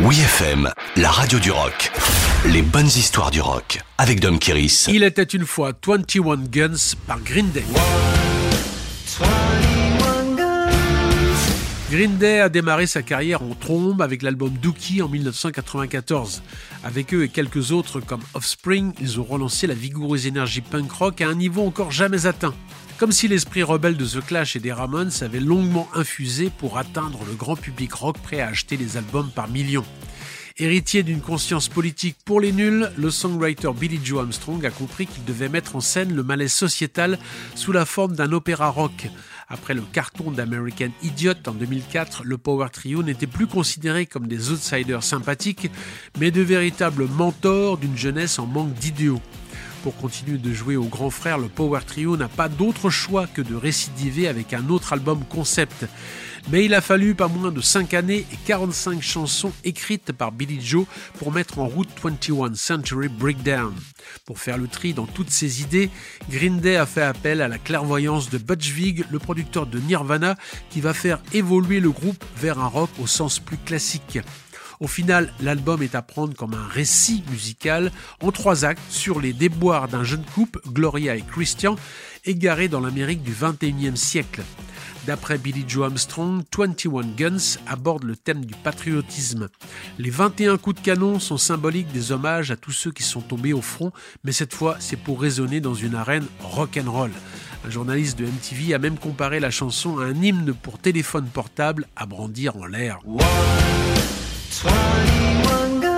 Oui FM, la radio du rock. Les bonnes histoires du rock avec Dom Kiris. Il était une fois 21 Guns par Green Day. Green Day a démarré sa carrière en trombe avec l'album Dookie en 1994. Avec eux et quelques autres comme Offspring, ils ont relancé la vigoureuse énergie punk rock à un niveau encore jamais atteint. Comme si l'esprit rebelle de The Clash et des Ramones avait longuement infusé pour atteindre le grand public rock prêt à acheter les albums par millions. Héritier d'une conscience politique pour les nuls, le songwriter Billy Joe Armstrong a compris qu'il devait mettre en scène le malaise sociétal sous la forme d'un opéra rock. Après le carton d'American Idiot en 2004, le Power Trio n'était plus considéré comme des outsiders sympathiques, mais de véritables mentors d'une jeunesse en manque d'idéaux. Pour continuer de jouer au grand frère, le Power Trio n'a pas d'autre choix que de récidiver avec un autre album concept. Mais il a fallu pas moins de 5 années et 45 chansons écrites par Billy Joe pour mettre en route 21 Century Breakdown. Pour faire le tri dans toutes ces idées, Green Day a fait appel à la clairvoyance de Butch Vig, le producteur de Nirvana, qui va faire évoluer le groupe vers un rock au sens plus classique. Au final, l'album est à prendre comme un récit musical en trois actes sur les déboires d'un jeune couple, Gloria et Christian, égarés dans l'Amérique du 21e siècle. D'après Billy Joe Armstrong, 21 Guns aborde le thème du patriotisme. Les 21 coups de canon sont symboliques des hommages à tous ceux qui sont tombés au front, mais cette fois c'est pour résonner dans une arène rock'n'roll. Un journaliste de MTV a même comparé la chanson à un hymne pour téléphone portable à brandir en l'air. 21 guys.